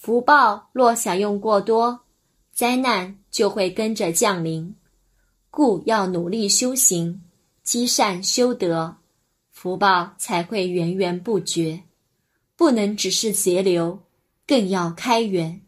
福报若享用过多灾难就会跟着降临。故要努力修行积善修德福报才会源源不绝。不能只是节流更要开源。